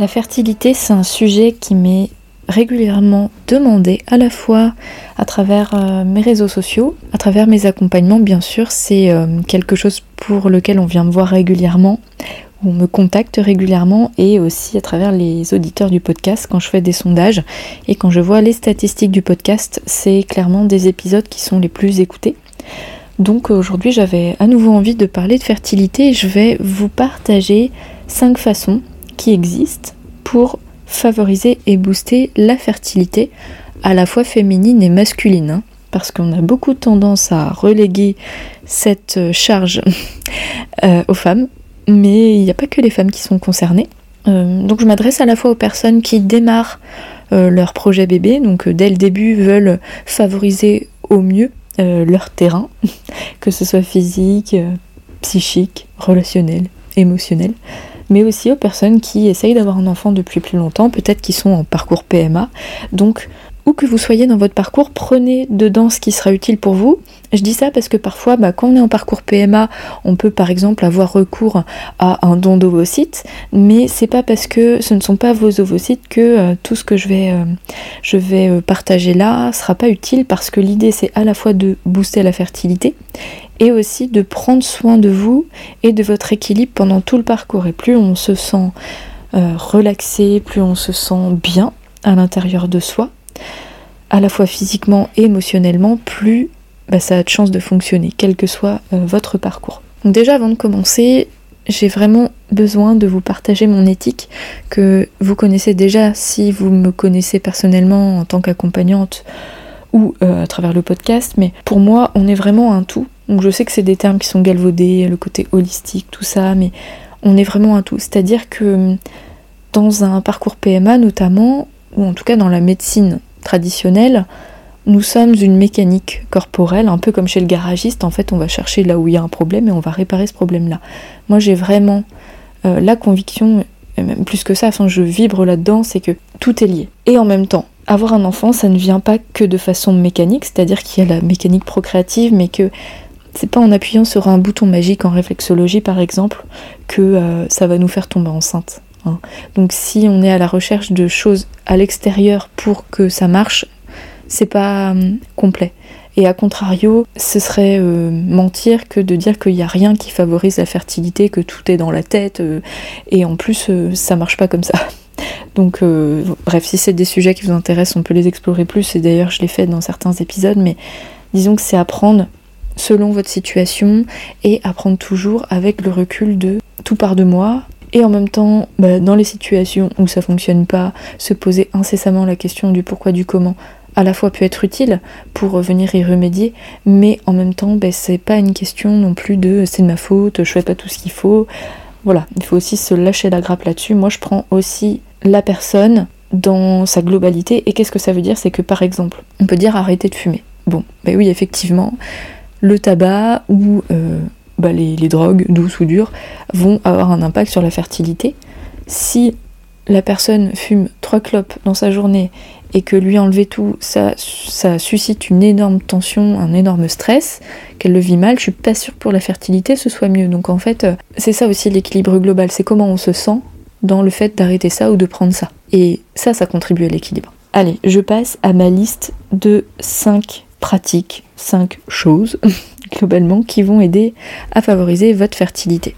La fertilité, c'est un sujet qui m'est régulièrement demandé à la fois à travers euh, mes réseaux sociaux, à travers mes accompagnements bien sûr, c'est euh, quelque chose pour lequel on vient me voir régulièrement, on me contacte régulièrement et aussi à travers les auditeurs du podcast quand je fais des sondages et quand je vois les statistiques du podcast, c'est clairement des épisodes qui sont les plus écoutés. Donc aujourd'hui j'avais à nouveau envie de parler de fertilité et je vais vous partager cinq façons qui existent pour favoriser et booster la fertilité à la fois féminine et masculine. Hein, parce qu'on a beaucoup tendance à reléguer cette charge euh, aux femmes, mais il n'y a pas que les femmes qui sont concernées. Euh, donc je m'adresse à la fois aux personnes qui démarrent euh, leur projet bébé, donc dès le début veulent favoriser au mieux leur terrain, que ce soit physique, psychique, relationnel, émotionnel mais aussi aux personnes qui essayent d'avoir un enfant depuis plus longtemps, peut-être qui sont en parcours PMA. Que vous soyez dans votre parcours, prenez dedans ce qui sera utile pour vous. Je dis ça parce que parfois, bah, quand on est en parcours PMA, on peut par exemple avoir recours à un don d'ovocytes, mais c'est pas parce que ce ne sont pas vos ovocytes que euh, tout ce que je vais, euh, je vais euh, partager là sera pas utile parce que l'idée c'est à la fois de booster la fertilité et aussi de prendre soin de vous et de votre équilibre pendant tout le parcours. Et plus on se sent relaxé, plus on se sent bien à l'intérieur de soi, à la fois physiquement et émotionnellement, plus bah, ça a de chances de fonctionner, quel que soit euh, votre parcours. Donc déjà avant de commencer, j'ai vraiment besoin de vous partager mon éthique que vous connaissez déjà si vous me connaissez personnellement en tant qu'accompagnante ou euh, à travers le podcast, mais pour moi on est vraiment un tout donc je sais que c'est des termes qui sont galvaudés, le côté holistique, tout ça, mais on est vraiment un tout. C'est-à-dire que dans un parcours PMA notamment, ou en tout cas dans la médecine traditionnelle, nous sommes une mécanique corporelle, un peu comme chez le garagiste, en fait on va chercher là où il y a un problème et on va réparer ce problème-là. Moi j'ai vraiment euh, la conviction, et même plus que ça, enfin je vibre là-dedans, c'est que tout est lié. Et en même temps, avoir un enfant, ça ne vient pas que de façon mécanique, c'est-à-dire qu'il y a la mécanique procréative, mais que c'est pas en appuyant sur un bouton magique en réflexologie par exemple que euh, ça va nous faire tomber enceinte. Hein. Donc si on est à la recherche de choses à l'extérieur pour que ça marche, c'est pas hum, complet. Et à contrario, ce serait euh, mentir que de dire qu'il n'y a rien qui favorise la fertilité, que tout est dans la tête, euh, et en plus ça marche pas comme ça. Donc bref, si c'est des sujets qui vous intéressent, on peut les explorer plus, et d'ailleurs je l'ai fait dans certains épisodes, mais disons que c'est apprendre selon votre situation et apprendre toujours avec le recul de tout part de moi et en même temps bah, dans les situations où ça fonctionne pas se poser incessamment la question du pourquoi du comment à la fois peut être utile pour venir y remédier mais en même temps bah, c'est pas une question non plus de c'est de ma faute je fais pas tout ce qu'il faut. Voilà il faut aussi se lâcher la grappe là-dessus. Moi je prends aussi la personne dans sa globalité. Et qu'est-ce que ça veut dire? C'est que par exemple on peut dire arrêter de fumer. Bon ben oui effectivement le tabac ou euh, bah, les, drogues, douces ou dures, vont avoir un impact sur la fertilité. Si la personne fume trois clopes dans sa journée et que lui enlever tout, ça, suscite une énorme tension, un énorme stress, qu'elle le vit mal, je suis pas sûre pour la fertilité ce soit mieux. Donc en fait, euh, c'est ça aussi l'équilibre global, c'est comment on se sent dans le fait d'arrêter ça ou de prendre ça. Et ça, ça contribue à l'équilibre. Allez, je passe à ma liste de 5 pratiques, 5 choses globalement qui vont aider à favoriser votre fertilité.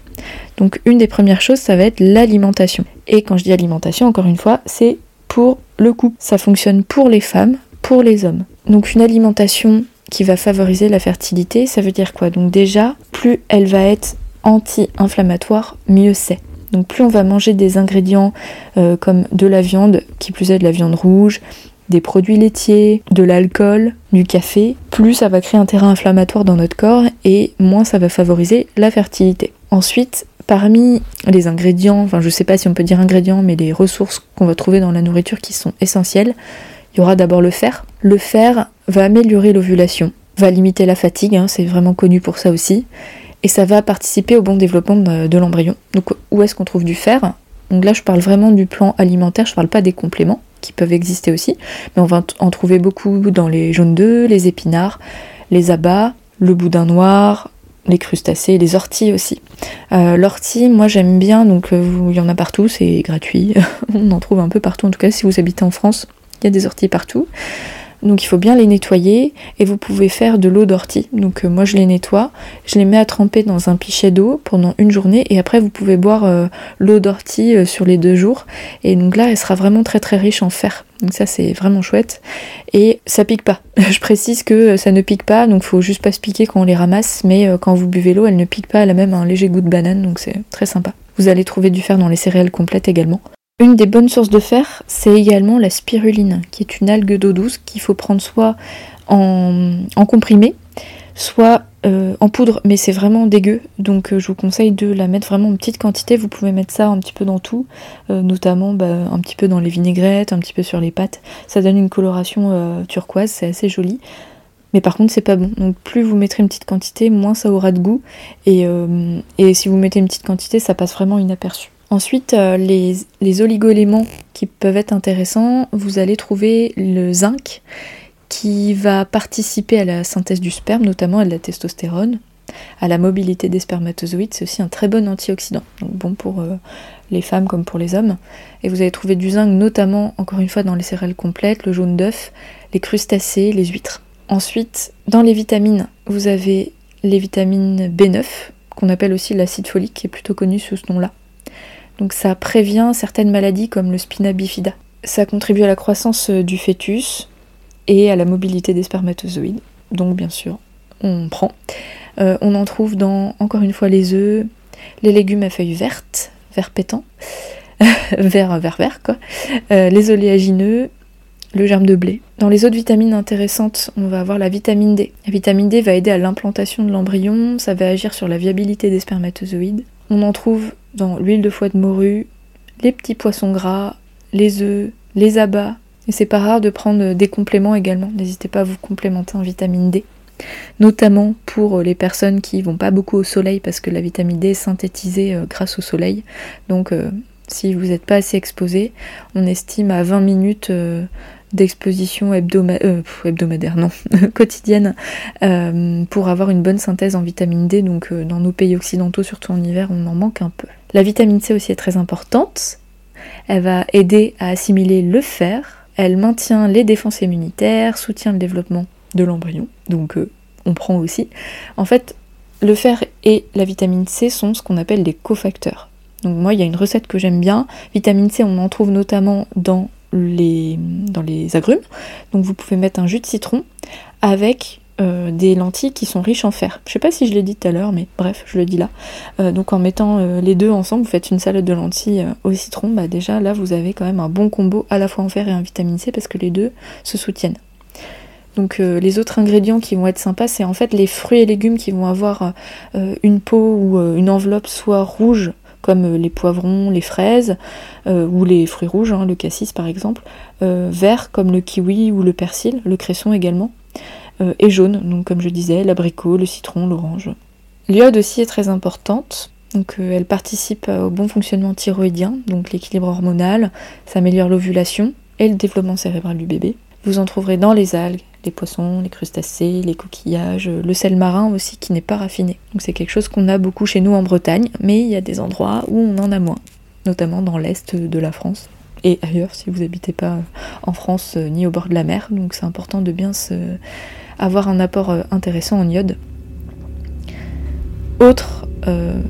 Donc une des premières choses, ça va être l'alimentation. Et quand je dis alimentation, encore une fois, c'est pour le couple. Ça fonctionne pour les femmes, pour les hommes. Donc une alimentation qui va favoriser la fertilité, ça veut dire quoi? Donc déjà, plus elle va être anti-inflammatoire, mieux c'est. Donc plus on va manger des ingrédients euh, comme de la viande, qui plus est de la viande rouge, des produits laitiers, de l'alcool, du café, plus ça va créer un terrain inflammatoire dans notre corps et moins ça va favoriser la fertilité. Ensuite, parmi les ingrédients, enfin je sais pas si on peut dire ingrédients, mais les ressources qu'on va trouver dans la nourriture qui sont essentielles, il y aura d'abord le fer. Le fer va améliorer l'ovulation, va limiter la fatigue, hein, c'est vraiment connu pour ça aussi, et ça va participer au bon développement de, l'embryon. Donc où est-ce qu'on trouve du fer? Donc là je parle vraiment du plan alimentaire, je parle pas des compléments qui peuvent exister aussi, mais on va en trouver beaucoup dans les jaunes d'œufs, les épinards, les abats, le boudin noir, les crustacés, les orties aussi. Euh, L'ortie, moi j'aime bien, donc euh, il y en a partout, c'est gratuit, on en trouve un peu partout, en tout cas si vous habitez en France, il y a des orties partout. Donc il faut bien les nettoyer et vous pouvez faire de l'eau d'ortie. Donc euh, moi je les nettoie, je les mets à tremper dans un pichet d'eau pendant une journée et après vous pouvez boire euh, l'eau d'ortie euh, sur les deux jours. Et donc là elle sera vraiment très très riche en fer. Donc ça c'est vraiment chouette. Et ça pique pas. je précise que ça ne pique pas, donc faut juste pas se piquer quand on les ramasse, mais quand vous buvez l'eau elle ne pique pas, elle a même un léger goût de banane, donc c'est très sympa. Vous allez trouver du fer dans les céréales complètes également. Une des bonnes sources de fer, c'est également la spiruline, qui est une algue d'eau douce qu'il faut prendre soit en, comprimé, soit euh, en poudre, mais c'est vraiment dégueu, donc euh, je vous conseille de la mettre vraiment en petite quantité. Vous pouvez mettre ça un petit peu dans tout, euh, notamment bah, un petit peu dans les vinaigrettes, un petit peu sur les pâtes. Ça donne une coloration turquoise, c'est assez joli. Mais par contre, c'est pas bon. Donc, plus vous mettrez une petite quantité, moins ça aura de goût. Et, et si vous mettez une petite quantité, ça passe vraiment inaperçu. Ensuite, euh, les, oligoéléments qui peuvent être intéressants, vous allez trouver le zinc qui va participer à la synthèse du sperme, notamment à de la testostérone, à la mobilité des spermatozoïdes. C'est aussi un très bon antioxydant, donc bon pour euh, les femmes comme pour les hommes. Et vous allez trouver du zinc notamment, encore une fois, dans les céréales complètes, le jaune d'œuf, les crustacés, les huîtres. Ensuite, dans les vitamines, vous avez les vitamines B9, qu'on appelle aussi l'acide folique, qui est plutôt connu sous ce nom-là. Donc ça prévient certaines maladies comme le spina bifida. Ça contribue à la croissance euh, du fœtus et à la mobilité des spermatozoïdes. Donc bien sûr, on prend. Euh, on en trouve dans, encore une fois, les œufs, les légumes à feuilles vertes, vert pétant, vert, vert, vert quoi, euh, les oléagineux, le germe de blé. Dans les autres vitamines intéressantes, on va avoir la vitamine D. La vitamine D va aider à l'implantation de l'embryon, ça va agir sur la viabilité des spermatozoïdes. On en trouve dans l'huile de foie de morue, les petits poissons gras, les œufs, les abats. Et c'est pas rare de prendre des compléments également. N'hésitez pas à vous complémenter en vitamine D. Notamment pour les personnes qui vont pas beaucoup au soleil parce que la vitamine D est synthétisée euh, grâce au soleil. Donc euh, si vous n'êtes pas assez exposé, on estime à 20 minutes euh, d'exposition hebdomadaire, non, quotidienne, pour avoir une bonne synthèse en vitamine D. Donc dans nos pays occidentaux, surtout en hiver, on en manque un peu. La vitamine C aussi est très importante. Elle va aider à assimiler le fer. Elle maintient les défenses immunitaires, soutient le développement de l'embryon. Donc euh, on prend aussi. En fait, le fer et la vitamine C sont ce qu'on appelle des cofacteurs. Donc moi, il y a une recette que j'aime bien. Vitamine C, on en trouve notamment dans les, dans les agrumes. Donc vous pouvez mettre un jus de citron avec euh, des lentilles qui sont riches en fer. Je sais pas si je l'ai dit tout à l'heure, mais bref, je le dis là. Euh, donc en mettant euh, les deux ensemble, vous faites une salade de lentilles au citron, bah déjà là vous avez quand même un bon combo à la fois en fer et en vitamine C parce que les deux se soutiennent. Donc les autres ingrédients qui vont être sympas, c'est en fait les fruits et légumes qui vont avoir une peau ou une enveloppe soit rouge comme les poivrons, les fraises, ou les fruits rouges, hein, le cassis par exemple, vert comme le kiwi ou le persil, le cresson également, euh, et jaune, donc comme je disais, l'abricot, le citron, l'orange. L'iode aussi est très importante, donc euh, elle participe au bon fonctionnement thyroïdien, donc l'équilibre hormonal, ça améliore l'ovulation et le développement cérébral du bébé. Vous en trouverez dans les algues, les poissons, les crustacés, les coquillages, le sel marin aussi qui n'est pas raffiné. Donc c'est quelque chose qu'on a beaucoup chez nous en Bretagne, mais il y a des endroits où on en a moins, notamment dans l'est de la France et ailleurs si vous n'habitez pas en France euh, ni au bord de la mer. Donc c'est important de bien se avoir un apport euh, intéressant en iode. Autre euh,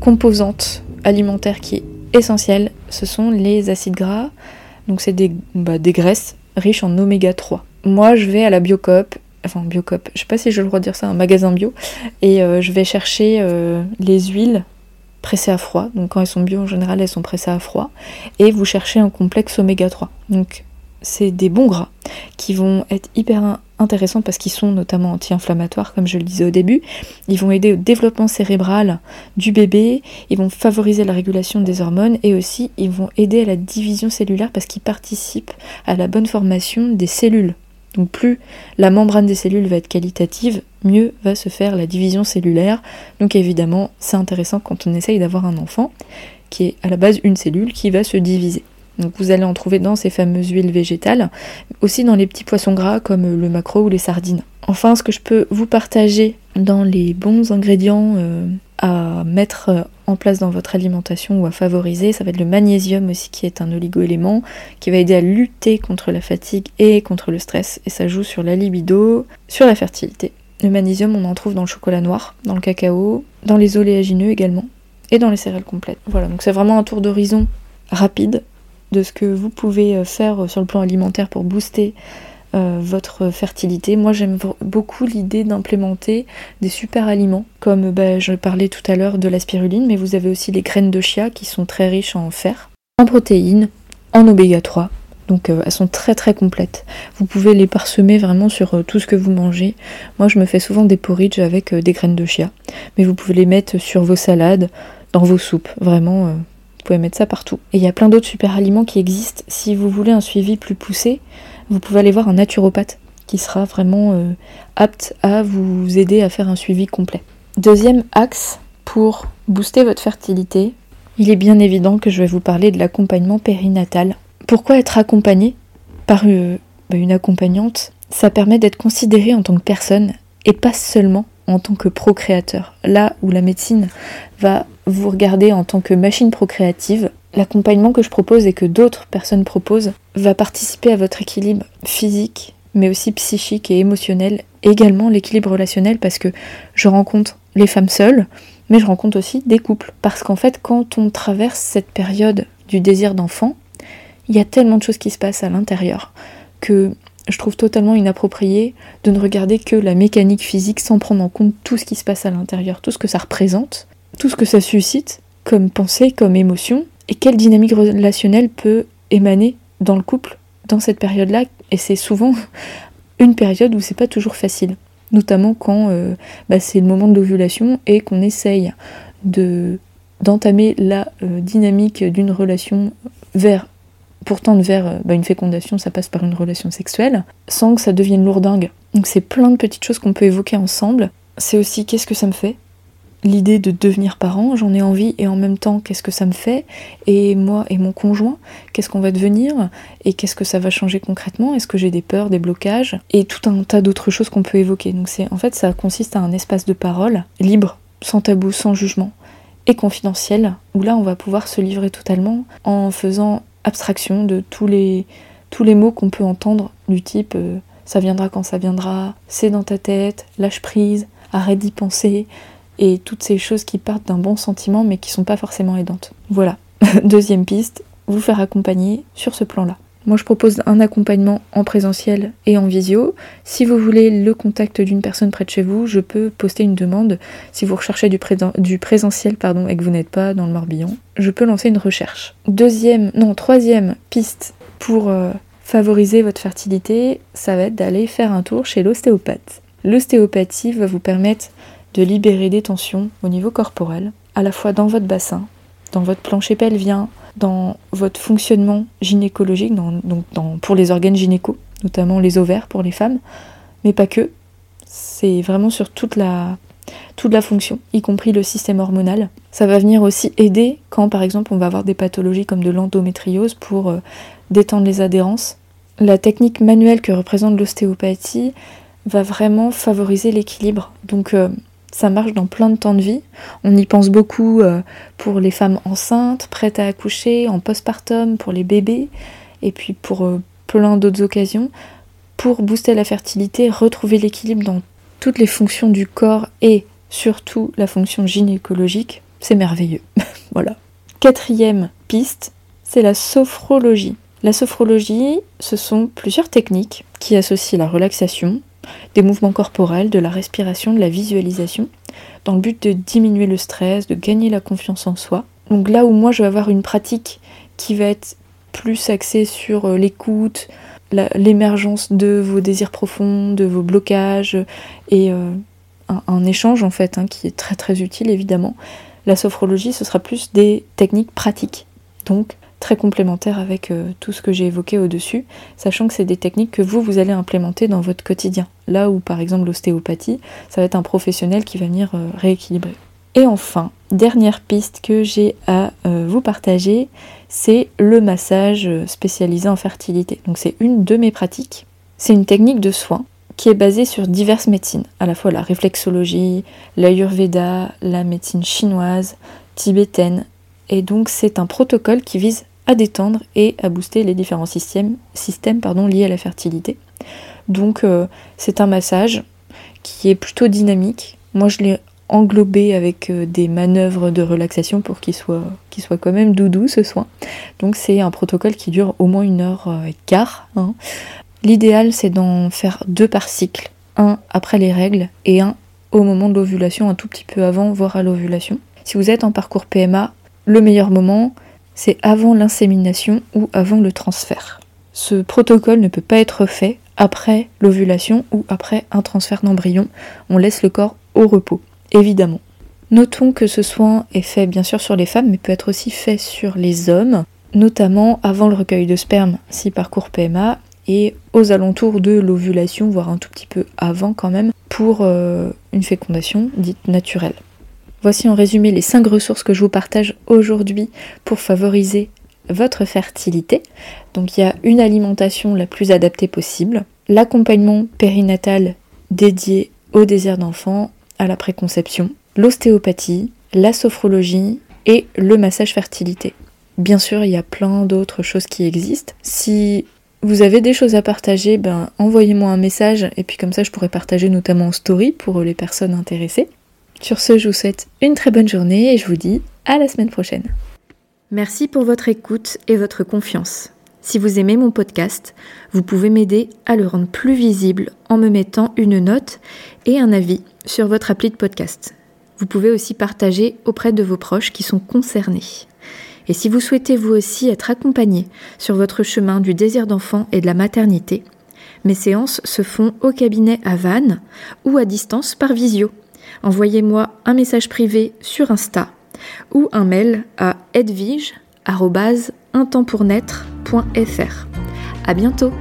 composante alimentaire qui est essentielle, ce sont les acides gras. Donc c'est des, bah, des graisses riches en oméga 3. Moi je vais à la Biocop, enfin Biocop, je sais pas si j'ai le droit de dire ça, un magasin bio, et je vais chercher les huiles pressées à froid. Donc quand elles sont bio en général, elles sont pressées à froid. Et vous cherchez un complexe oméga 3. Donc c'est des bons gras qui vont être hyper intéressants parce qu'ils sont notamment anti-inflammatoires, comme je le disais au début. Ils vont aider au développement cérébral du bébé, ils vont favoriser la régulation des hormones et aussi ils vont aider à la division cellulaire parce qu'ils participent à la bonne formation des cellules. Donc plus la membrane des cellules va être qualitative, mieux va se faire la division cellulaire. Donc évidemment, c'est intéressant quand on essaye d'avoir un enfant qui est à la base une cellule qui va se diviser. Donc vous allez en trouver dans ces fameuses huiles végétales, aussi dans les petits poissons gras comme le maquereau ou les sardines. Enfin, ce que je peux vous partager dans les bons ingrédients euh, à mettre euh, en place dans votre alimentation ou à favoriser, ça va être le magnésium aussi qui est un oligo-élément qui va aider à lutter contre la fatigue et contre le stress et ça joue sur la libido, sur la fertilité. Le magnésium, on en trouve dans le chocolat noir, dans le cacao, dans les oléagineux également et dans les céréales complètes. Voilà, donc c'est vraiment un tour d'horizon rapide de ce que vous pouvez euh, faire sur le plan alimentaire pour booster euh, votre fertilité. Moi j'aime beaucoup l'idée d'implémenter des super aliments, comme bah, je parlais tout à l'heure de la spiruline, mais vous avez aussi les graines de chia qui sont très riches en fer, en protéines, en oméga 3. Donc euh, elles sont très très complètes. Vous pouvez les parsemer vraiment sur tout ce que vous mangez. Moi je me fais souvent des porridge avec des graines de chia. Mais vous pouvez les mettre sur vos salades, dans vos soupes. Vraiment, vous pouvez mettre ça partout. Et il y a plein d'autres super aliments qui existent. Si vous voulez un suivi plus poussé, vous pouvez aller voir un naturopathe qui sera vraiment euh, apte à vous aider à faire un suivi complet. Deuxième axe pour booster votre fertilité, il est bien évident que je vais vous parler de l'accompagnement périnatal. Pourquoi être accompagné par euh, bah, une accompagnante? Ça permet d'être considéré en tant que personne et pas seulement en tant que procréateur. Là où la médecine va vous regarder en tant que machine procréative, l'accompagnement que je propose et que d'autres personnes proposent va participer à votre équilibre physique, mais aussi psychique et émotionnel, également l'équilibre relationnel parce que je rencontre les femmes seules, mais je rencontre aussi des couples. Parce qu'en fait, quand on traverse cette période du désir d'enfant, il y a tellement de choses qui se passent à l'intérieur que je trouve totalement inapproprié de ne regarder que la mécanique physique sans prendre en compte tout ce qui se passe à l'intérieur, tout ce que ça représente, tout ce que ça suscite comme pensée, comme émotion, et quelle dynamique relationnelle peut émaner dans le couple dans cette période-là. Et c'est souvent une période où c'est pas toujours facile, notamment quand euh, bah, c'est le moment de l'ovulation et qu'on essaye de d'entamer la euh, dynamique d'une relation vers pourtant vers euh, bah, une fécondation, ça passe par une relation sexuelle, sans que ça devienne lourdingue. Donc c'est plein de petites choses qu'on peut évoquer ensemble. C'est aussi qu'est-ce que ça me fait L'idée de devenir parent, j'en ai envie et en même temps qu'est-ce que ça me fait? Et moi et mon conjoint, qu'est-ce qu'on va devenir? Et qu'est-ce que ça va changer concrètement? Est-ce que j'ai des peurs, des blocages? Et tout un tas d'autres choses qu'on peut évoquer. Donc c'est en fait ça consiste à un espace de parole libre, sans tabou, sans jugement et confidentiel, où là on va pouvoir se livrer totalement en faisant abstraction de tous les, tous les mots qu'on peut entendre du type euh, ça viendra quand ça viendra, c'est dans ta tête, lâche prise, arrête d'y penser, et toutes ces choses qui partent d'un bon sentiment mais qui sont pas forcément aidantes. Voilà. Deuxième piste, vous faire accompagner sur ce plan-là. Moi, je propose un accompagnement en présentiel et en visio. Si vous voulez le contact d'une personne près de chez vous, je peux poster une demande. Si vous recherchez du, présentiel pardon, et que vous n'êtes pas dans le Morbihan, je peux lancer une recherche. Deuxième, non, troisième piste pour euh, favoriser votre fertilité, ça va être d'aller faire un tour chez l'ostéopathe. L'ostéopathie va vous permettre de libérer des tensions au niveau corporel, à la fois dans votre bassin, dans votre plancher pelvien, dans votre fonctionnement gynécologique, donc pour les organes gynéco, notamment les ovaires pour les femmes, mais pas que. C'est vraiment sur toute la, fonction, y compris le système hormonal. Ça va venir aussi aider quand par exemple on va avoir des pathologies comme de l'endométriose pour euh, détendre les adhérences. La technique manuelle que représente l'ostéopathie va vraiment favoriser l'équilibre. Euh, ça marche dans plein de temps de vie. On y pense beaucoup euh, pour les femmes enceintes, prêtes à accoucher, en postpartum, pour les bébés, et puis pour euh, plein d'autres occasions. Pour booster la fertilité, retrouver l'équilibre dans toutes les fonctions du corps et surtout la fonction gynécologique, c'est merveilleux. voilà. Quatrième piste, c'est la sophrologie. La sophrologie, ce sont plusieurs techniques qui associent la relaxation, des mouvements corporels, de la respiration, de la visualisation, dans le but de diminuer le stress, de gagner la confiance en soi. Donc là où moi je vais avoir une pratique qui va être plus axée sur euh, l'écoute, l'émergence de vos désirs profonds, de vos blocages et euh, un, échange en fait hein, qui est très très utile évidemment. La sophrologie, ce sera plus des techniques pratiques, donc très complémentaires avec euh, tout ce que j'ai évoqué au-dessus, sachant que c'est des techniques que vous, vous allez implémenter dans votre quotidien. Là où par exemple l'ostéopathie, ça va être un professionnel qui va venir euh, rééquilibrer. Et enfin, dernière piste que j'ai à euh, vous partager, c'est le massage spécialisé en fertilité. Donc c'est une de mes pratiques. C'est une technique de soin qui est basée sur diverses médecines, à la fois la réflexologie, l'ayurveda, la médecine chinoise, tibétaine. Et donc c'est un protocole qui vise à détendre et à booster les différents systèmes, liés à la fertilité. Donc euh, c'est un massage qui est plutôt dynamique. Moi je l'ai englobé avec euh, des manœuvres de relaxation pour qu'il soit, soit quand même doudou ce soin. Donc c'est un protocole qui dure au moins une heure euh, et quart. Hein. L'idéal c'est d'en faire deux par cycle, un après les règles et un au moment de l'ovulation, un tout petit peu avant, voire à l'ovulation. Si vous êtes en parcours PMA, le meilleur moment c'est avant l'insémination ou avant le transfert. Ce protocole ne peut pas être fait après l'ovulation ou après un transfert d'embryon. On laisse le corps au repos évidemment. Notons que ce soin est fait bien sûr sur les femmes, mais peut être aussi fait sur les hommes, notamment avant le recueil de sperme, si parcours PMA, et aux alentours de l'ovulation, voire un tout petit peu avant quand même, pour euh, une fécondation dite naturelle. Voici en résumé les 5 ressources que je vous partage aujourd'hui pour favoriser votre fertilité. Donc il y a une alimentation la plus adaptée possible, l'accompagnement périnatal dédié au désir d'enfant à la préconception, l'ostéopathie, la sophrologie et le massage fertilité. Bien sûr, il y a plein d'autres choses qui existent. Si vous avez des choses à partager, ben envoyez-moi un message et puis comme ça je pourrais partager notamment en story pour les personnes intéressées. Sur ce, je vous souhaite une très bonne journée et je vous dis à la semaine prochaine. Merci pour votre écoute et votre confiance. Si vous aimez mon podcast, vous pouvez m'aider à le rendre plus visible en me mettant une note et un avis sur votre appli de podcast. Vous pouvez aussi partager auprès de vos proches qui sont concernés. Et si vous souhaitez vous aussi être accompagné sur votre chemin du désir d'enfant et de la maternité, mes séances se font au cabinet à Vannes ou à distance par visio. Envoyez-moi un message privé sur Insta ou un mail à edvige un temps pour naître.fr. À bientôt!